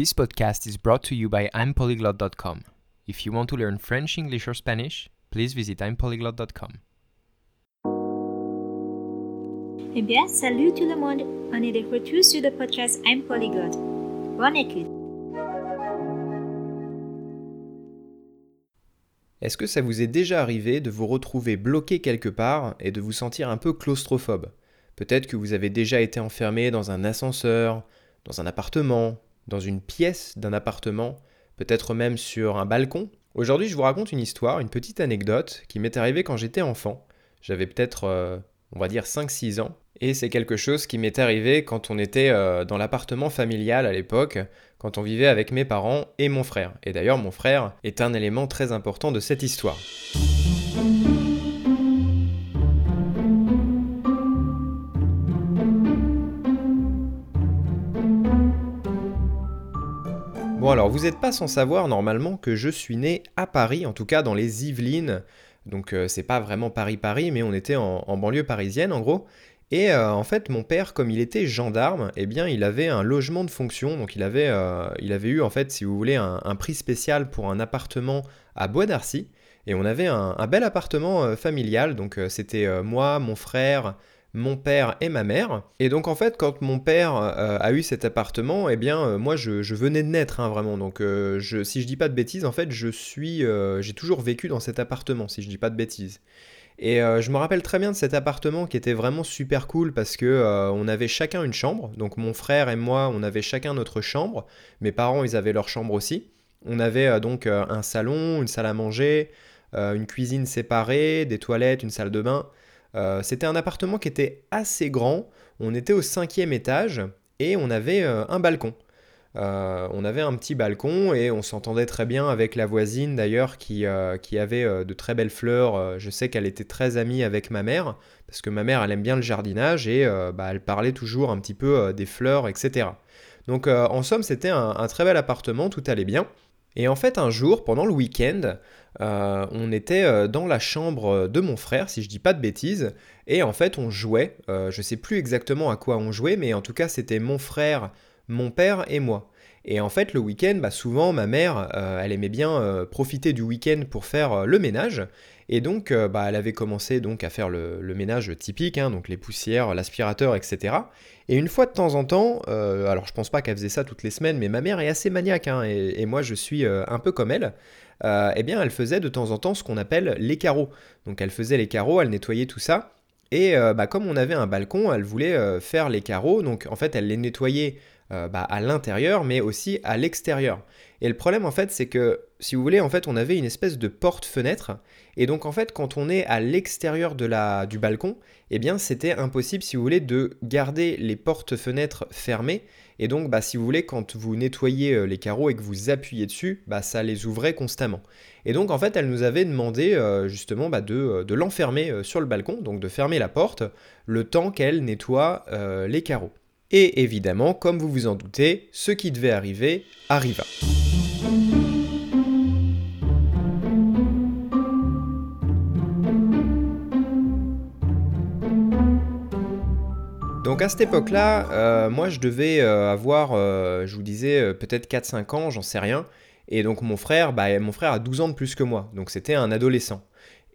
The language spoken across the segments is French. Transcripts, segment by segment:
This podcast is brought to you by I'mPolyglot.com. If you want to learn French, English, or Spanish, please visit I'mPolyglot.com. Eh bien, salut tout le monde. On est de retour sur le podcast I'm Polyglot. Bonne écoute. Est-ce que ça vous est déjà arrivé de vous retrouver bloqué quelque part et de vous sentir un peu claustrophobe? Peut-être que vous avez déjà été enfermé dans un ascenseur, dans un appartement, dans une pièce d'un appartement, peut-être même sur un balcon. Aujourd'hui, je vous raconte une histoire, une petite anecdote qui m'est arrivée quand j'étais enfant. J'avais peut-être, euh, on va dire, 5-6 ans. Et c'est quelque chose qui m'est arrivé quand on était euh, dans l'appartement familial à l'époque, quand on vivait avec mes parents et mon frère. Et d'ailleurs, mon frère est un élément très important de cette histoire. Alors, vous n'êtes pas sans savoir normalement que je suis né à Paris, en tout cas dans les Yvelines. Donc euh, c'est pas vraiment Paris-Paris, mais on était en, banlieue parisienne en gros. Et euh, en fait, mon père, comme il était gendarme, eh bien, il avait un logement de fonction. Donc, il avait, euh, il avait eu, en fait, si vous voulez, un, prix spécial pour un appartement à Bois d'Arcy. Et on avait un bel appartement familial. Donc, c'était moi, mon frère, mon père et ma mère. Et donc en fait, quand mon père euh, a eu cet appartement, eh bien euh, moi je, venais de naître hein, vraiment. Donc euh, je, si je dis pas de bêtises, en fait je suis, j'ai toujours vécu dans cet appartement, si je dis pas de bêtises. Et je me rappelle très bien de cet appartement qui était vraiment super cool parce que on avait chacun une chambre. Donc mon frère et moi, on avait chacun notre chambre. Mes parents, ils avaient leur chambre aussi. On avait donc un salon, une salle à manger, une cuisine séparée, des toilettes, une salle de bain. Euh, c'était un appartement qui était assez grand. On était au cinquième étage et on avait euh, un balcon. Euh, on avait un petit balcon et on s'entendait très bien avec la voisine d'ailleurs qui, qui, avait de très belles fleurs. Je sais qu'elle était très amie avec ma mère parce que ma mère elle aime bien le jardinage et bah, elle parlait toujours un petit peu des fleurs, etc. Donc en somme c'était un, très bel appartement, tout allait bien. Et en fait, un jour, pendant le week-end, euh, on était euh, dans la chambre de mon frère, si je dis pas de bêtises, et en fait, on jouait. Euh, je sais plus exactement à quoi on jouait, mais en tout cas, c'était mon frère, mon père et moi. Et en fait, le week-end, bah, souvent, ma mère, elle aimait bien profiter du week-end pour faire le ménage. Et donc, bah, elle avait commencé donc à faire le, ménage typique, hein, donc les poussières, l'aspirateur, etc. Et une fois de temps en temps, alors je pense pas qu'elle faisait ça toutes les semaines, mais ma mère est assez maniaque, hein, et, moi je suis un peu comme elle. Euh, eh bien elle faisait de temps en temps ce qu'on appelle les carreaux. Donc elle faisait les carreaux, elle nettoyait tout ça. Et euh, bah, comme on avait un balcon, elle voulait euh, faire les carreaux. Donc en fait, elle les nettoyait bah, à l'intérieur, mais aussi à l'extérieur. Et le problème en fait, c'est que si vous voulez, en fait, on avait une espèce de porte-fenêtre. Et donc en fait, quand on est à l'extérieur du balcon, eh bien c'était impossible, si vous voulez, de garder les portes-fenêtres fermées. Et donc, bah, si vous voulez, quand vous nettoyez euh, les carreaux et que vous appuyez dessus, bah, ça les ouvrait constamment. Et donc, en fait, elle nous avait demandé euh, justement bah, de, euh, de l'enfermer sur le balcon, donc de fermer la porte, le temps qu'elle nettoie les carreaux. Et évidemment, comme vous vous en doutez, ce qui devait arriver arriva. Donc à cette époque-là, euh, moi je devais euh, avoir, euh, je vous disais, peut-être 4-5 ans, j'en sais rien. Et donc mon frère, bah, mon frère a 12 ans de plus que moi, donc c'était un adolescent.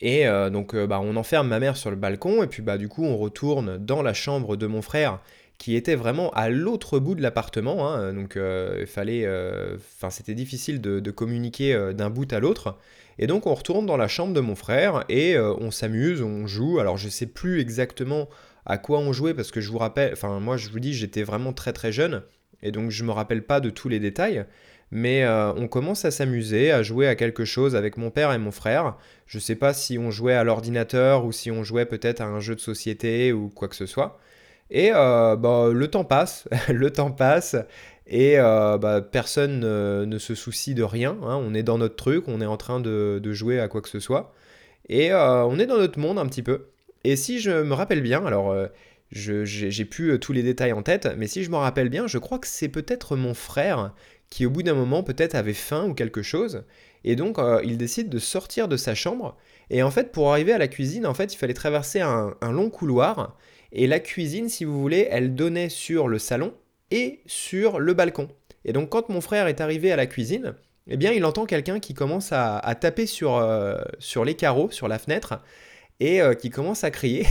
Et donc bah, on enferme ma mère sur le balcon, et puis bah, du coup on retourne dans la chambre de mon frère, qui était vraiment à l'autre bout de l'appartement. Hein. donc il fallait, enfin c'était difficile de, de communiquer d'un bout à l'autre. Et donc on retourne dans la chambre de mon frère et on s'amuse, on joue. Alors je sais plus exactement à quoi on jouait parce que je vous rappelle, enfin moi je vous dis j'étais vraiment très très jeune et donc je me rappelle pas de tous les détails. Mais euh, on commence à s'amuser, à jouer à quelque chose avec mon père et mon frère. Je sais pas si on jouait à l'ordinateur ou si on jouait peut-être à un jeu de société ou quoi que ce soit. Et euh, bah, le temps passe, le temps passe, et euh, bah, personne ne se soucie de rien. Hein. On est dans notre truc, on est en train de, de jouer à quoi que ce soit. Et on est dans notre monde un petit peu. Et si je me rappelle bien, alors euh, j'ai plus euh, tous les détails en tête, mais si je me rappelle bien, je crois que c'est peut-être mon frère qui au bout d'un moment peut-être avait faim ou quelque chose, et donc euh, il décide de sortir de sa chambre, et en fait pour arriver à la cuisine, en fait il fallait traverser un, long couloir, et la cuisine, si vous voulez, elle donnait sur le salon et sur le balcon. Et donc quand mon frère est arrivé à la cuisine, eh bien il entend quelqu'un qui commence à, taper sur, sur les carreaux, sur la fenêtre, et euh, qui commence à crier,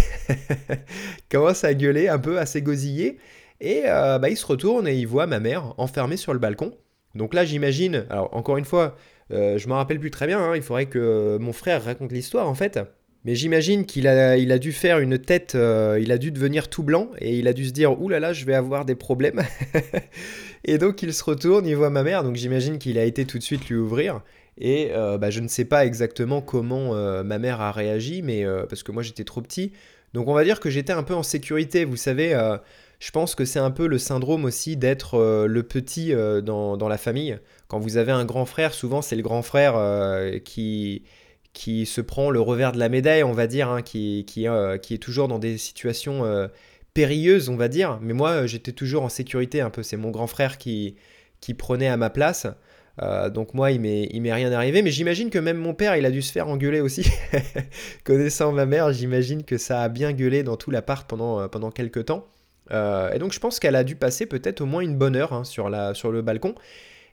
commence à gueuler un peu, à s'égosiller. Et euh, bah, il se retourne et il voit ma mère enfermée sur le balcon. Donc là j'imagine, alors encore une fois, je me rappelle plus très bien, hein, il faudrait que mon frère raconte l'histoire en fait. Mais j'imagine qu'il a, il a dû faire une tête, euh, il a dû devenir tout blanc et il a dû se dire Ouh là là, je vais avoir des problèmes. et donc il se retourne, il voit ma mère, donc j'imagine qu'il a été tout de suite lui ouvrir. Et euh, bah, je ne sais pas exactement comment euh, ma mère a réagi, mais parce que moi j'étais trop petit. Donc on va dire que j'étais un peu en sécurité. Vous savez, je pense que c'est un peu le syndrome aussi d'être le petit dans, dans, la famille. Quand vous avez un grand frère, souvent c'est le grand frère qui qui se prend le revers de la médaille, on va dire, hein, euh, qui, est toujours dans des situations euh, périlleuses, on va dire. Mais moi, euh, j'étais toujours en sécurité un peu. C'est mon grand frère qui, qui prenait à ma place. donc moi, il m'est rien arrivé. Mais j'imagine que même mon père, il a dû se faire engueuler aussi. Connaissant ma mère, j'imagine que ça a bien gueulé dans tout l'appart pendant, pendant quelques temps. et donc je pense qu'elle a dû passer peut-être au moins une bonne heure hein, sur, sur le balcon.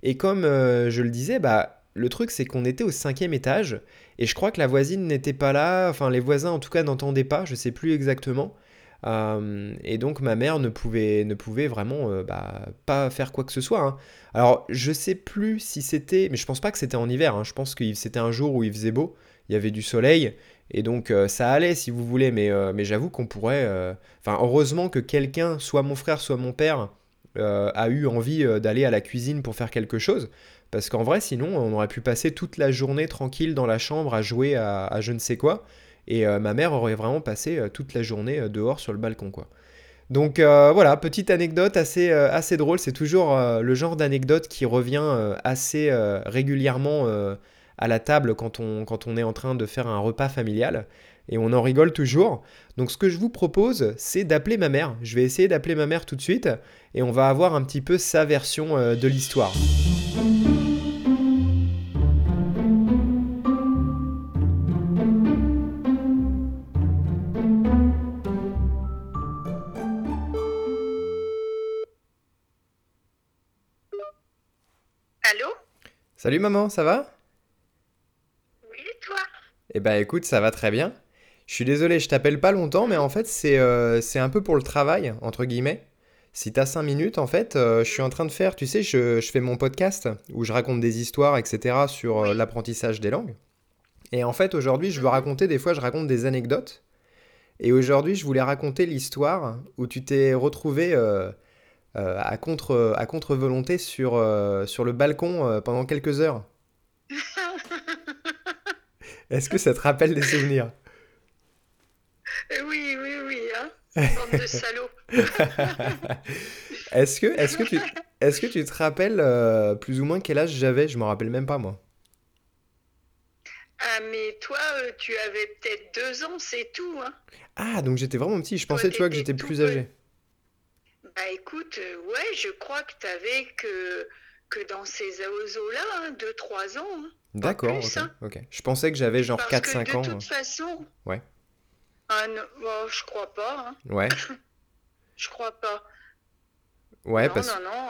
Et comme je le disais, bah le truc, c'est qu'on était au cinquième étage, et je crois que la voisine n'était pas là, enfin les voisins en tout cas n'entendaient pas, je sais plus exactement. Euh, et donc ma mère ne pouvait, ne pouvait vraiment euh, bah, pas faire quoi que ce soit. Hein. Alors je sais plus si c'était, mais je pense pas que c'était en hiver, hein. je pense que c'était un jour où il faisait beau, il y avait du soleil, et donc euh, ça allait si vous voulez, mais, mais j'avoue qu'on pourrait... Enfin heureusement que quelqu'un, soit mon frère, soit mon père, a eu envie d'aller à la cuisine pour faire quelque chose. Parce qu'en vrai, sinon, on aurait pu passer toute la journée tranquille dans la chambre à jouer à, je ne sais quoi. Et euh, ma mère aurait vraiment passé euh, toute la journée euh, dehors sur le balcon, quoi. Donc voilà, petite anecdote assez, drôle. C'est toujours le genre d'anecdote qui revient assez régulièrement à la table quand on est en train de faire un repas familial. Et on en rigole toujours. Donc ce que je vous propose, c'est d'appeler ma mère. Je vais essayer d'appeler ma mère tout de suite. Et on va avoir un petit peu sa version de l'histoire. Salut maman, ça va? Oui, et toi? Eh ben écoute, ça va très bien. Je suis désolé, je t'appelle pas longtemps, mais en fait c'est euh, un peu pour le travail, entre guillemets. Si t'as 5 minutes, en fait, euh, je suis en train de faire, tu sais, je, fais mon podcast où je raconte des histoires, etc. sur euh, l'apprentissage des langues. Et en fait, aujourd'hui, je veux raconter, des fois, je raconte des anecdotes. Et aujourd'hui, je voulais raconter l'histoire où tu t'es retrouvé euh, à contre à contre volonté sur sur le balcon pendant quelques heures. Est-ce que ça te rappelle des souvenirs? Oui, oui, oui, hein. Bande de salauds. est-ce que est-ce que tu est-ce que tu te rappelles plus ou moins quel âge j'avais? Je me rappelle même pas moi. Ah mais toi, tu avais peut-être deux ans, c'est tout. Hein. Ah donc j'étais vraiment petit. Je pensais, tu vois, que j'étais plus âgé. Bah écoute, euh, ouais, je crois que tu avais que, que dans ces eaux-là, 2-3 hein, ans. Hein. D'accord, hein. ok, Je pensais que j'avais genre 4-5 ans. De toute façon. Ouais. Ah, oh, je crois pas. Ouais. je crois pas. Ouais, non, parce... non, non.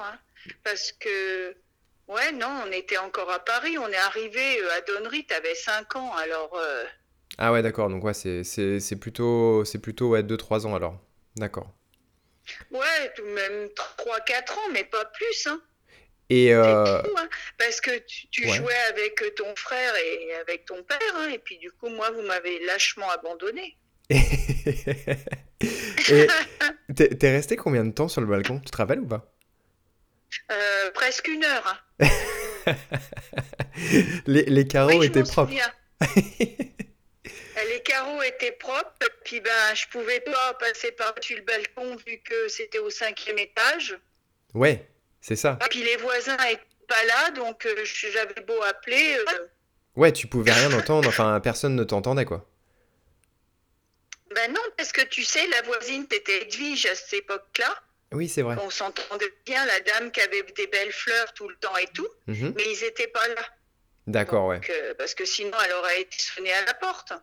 Parce que. Ouais, non, on était encore à Paris. On est arrivé euh, à Donnery, tu avais 5 ans, alors. Euh, ah ouais, d'accord. Donc ouais, c'est plutôt, plutôt ouais, 2-3 ans alors. D'accord. Ouais, même 3-4 ans, mais pas plus. Hein. Et euh... hein, parce que tu, jouais avec ton frère et avec ton père, hein, et puis du coup, moi, vous m'avez lâchement abandonné. Et t'es resté combien de temps sur le balcon? Tu te rappelles ou pas? Euh, Presque une heure. Les, les, carreaux étaient propres. les carreaux étaient propres, puis ben je pouvais pas passer par-dessus le balcon vu que c'était au cinquième étage. Ouais, c'est ça. Et puis les voisins étaient pas là, donc euh, j'avais beau appeler. Euh, ouais, tu pouvais rien entendre, enfin personne ne t'entendait quoi. Non, parce que tu sais, la voisine était Edwige à cette époque-là? Oui, c'est vrai. On s'entendait bien, la dame qui avait des belles fleurs tout le temps et tout, mhm. mais ils étaient pas là. D'accord, ouais. Euh, parce que sinon, elle aurait été sonnée à la porte.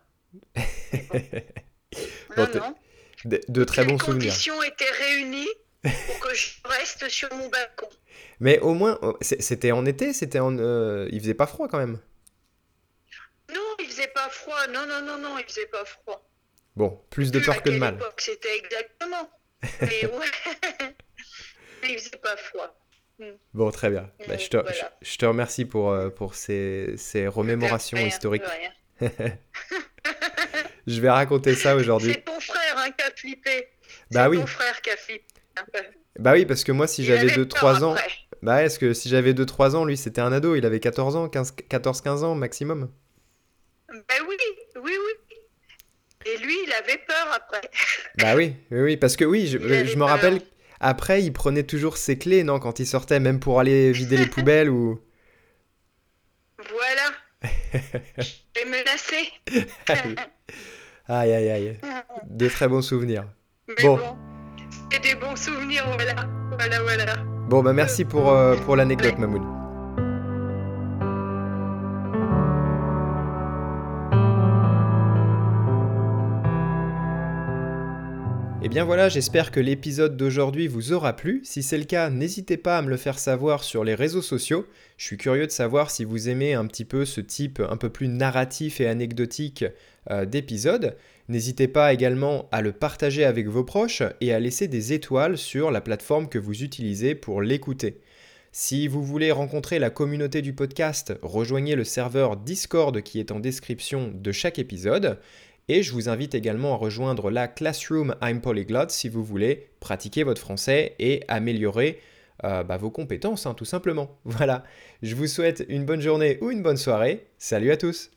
De, très bons souvenirs. Les conditions étaient réunies pour que je reste sur mon balcon. Mais au moins, oh, c'était en été, c'était en, euh, il faisait pas froid quand même. Non, il faisait pas froid. Non, non, non, non, il faisait pas froid. Bon, plus de à peur que de mal. C'était exactement. Mais ouais. Mais il faisait pas froid. Bon, très bien. Bah, je, te, Voilà. je, je te remercie pour, euh, pour ces, ces remémorations Rien, historiques. Je vais raconter ça aujourd'hui. C'est ton frère hein, qui a flippé. Bah C'est oui. ton frère qui a flippé. Bah oui, parce que moi, si j'avais avait 2-3 peur ans, après. bah est-ce que si j'avais 2-3 ans, lui, c'était un ado, il avait 14 ans, 15 14-15 ans maximum. Ben oui, oui, oui. Et lui, il avait peur après. Bah oui, oui, oui, parce que oui, je, me rappelle, après, il prenait toujours ses clés, non, quand il sortait, même pour aller vider les poubelles ou... Voilà. J'ai menacé. Aïe, aïe, aïe. De très bons souvenirs. Mais Bon. bon. Des bons souvenirs, voilà. Voilà, voilà. Bon, bah merci pour, euh, pour l'anecdote, Mamoun. Et bien voilà, j'espère que l'épisode d'aujourd'hui vous aura plu. Si c'est le cas, n'hésitez pas à me le faire savoir sur les réseaux sociaux. Je suis curieux de savoir si vous aimez un petit peu ce type un peu plus narratif et anecdotique euh, d'épisode. N'hésitez pas également à le partager avec vos proches et à laisser des étoiles sur la plateforme que vous utilisez pour l'écouter. Si vous voulez rencontrer la communauté du podcast, rejoignez le serveur Discord qui est en description de chaque épisode. Et je vous invite également à rejoindre la Classroom I'm Polyglot si vous voulez pratiquer votre français et améliorer euh, bah, vos compétences, hein, tout simplement. Voilà, je vous souhaite une bonne journée ou une bonne soirée. Salut à tous